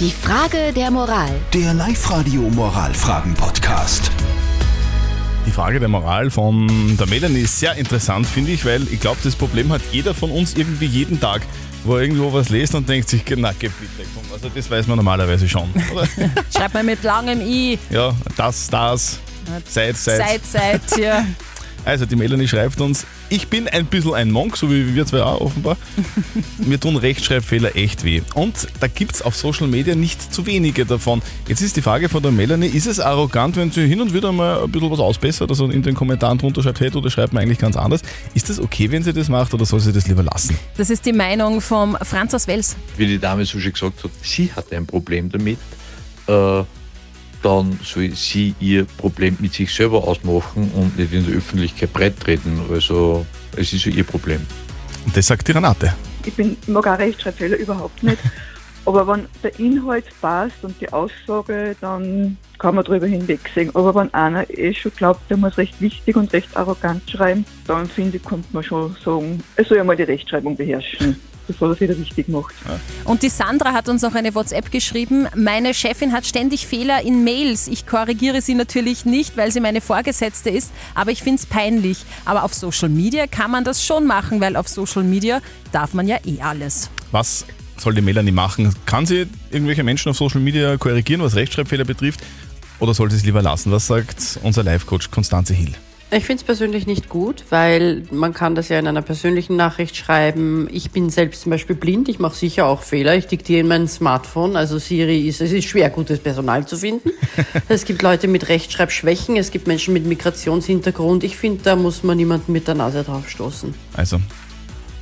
Die Frage der Moral. Der Live-Radio Moralfragen-Podcast. Die Frage der Moral von der Melanie ist sehr interessant, finde ich, weil ich glaube, das Problem hat jeder von uns irgendwie jeden Tag, wo er irgendwo was liest und denkt sich, na, geh bitte, komm. Also das weiß man normalerweise schon. Oder? Schreibt man mit langem I. ja, das, das, seit, seit. Seit, seit, ja. Also die Melanie schreibt uns, ich bin ein bisschen ein Monk, so wie wir zwei auch offenbar. Mir tun Rechtschreibfehler echt weh. Und da gibt es auf Social Media nicht zu wenige davon. Jetzt ist die Frage von der Melanie, ist es arrogant, wenn sie hin und wieder mal ein bisschen was ausbessert, also in den Kommentaren drunter schreibt, hey, du, das schreibt man eigentlich ganz anders. Ist das okay, wenn sie das macht oder soll sie das lieber lassen? Das ist die Meinung vom Franz aus Wels. wie die Dame so schon gesagt hat, sie hat ein Problem damit, äh, dann soll sie ihr Problem mit sich selber ausmachen und nicht in der Öffentlichkeit breit treten. Also es ist ja ihr Problem. Und das sagt die Renate. Ich bin, ich mag auch Rechtschreibfehler überhaupt nicht. Aber wenn der Inhalt passt und die Aussage, dann kann man drüber hinwegsehen. Aber wenn einer eh schon glaubt, der muss recht wichtig und recht arrogant schreiben, dann finde ich, kommt man schon sagen, er soll ja mal die Rechtschreibung beherrschen, bevor er sich da wichtig macht. Und die Sandra hat uns noch eine WhatsApp geschrieben. Meine Chefin hat ständig Fehler in Mails. Ich korrigiere sie natürlich nicht, weil sie meine Vorgesetzte ist, aber ich finde es peinlich. Aber auf Social Media kann man das schon machen, weil auf Social Media darf man ja eh alles. Was soll die Melanie machen? Kann sie irgendwelche Menschen auf Social Media korrigieren, was Rechtschreibfehler betrifft? Oder soll sie es lieber lassen? Was sagt unser Live-Coach Konstanze Hill? Ich finde es persönlich nicht gut, weil man kann das ja in einer persönlichen Nachricht schreiben. Ich bin selbst zum Beispiel blind, ich mache sicher auch Fehler. Ich diktiere in mein Smartphone, also Siri ist, es ist schwer, gutes Personal zu finden. es gibt Leute mit Rechtschreibschwächen, es gibt Menschen mit Migrationshintergrund. Ich finde, da muss man niemanden mit der Nase drauf stoßen. Also,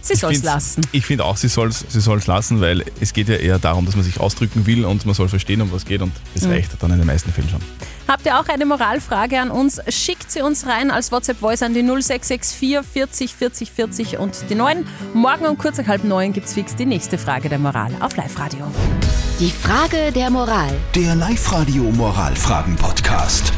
Sie soll es lassen. Ich finde auch, sie soll es sie soll's lassen, weil es geht ja eher darum, dass man sich ausdrücken will und man soll verstehen, um was geht und das reicht dann in den meisten Fällen schon. Habt ihr auch eine Moralfrage an uns? Schickt sie uns rein als WhatsApp-Voice an die 0664 40 40 40 und die 9. Morgen um kurz nach halb neun gibt es fix die nächste Frage der Moral auf Live-Radio. Die Frage der Moral. Der Live-Radio Moralfragen-Podcast.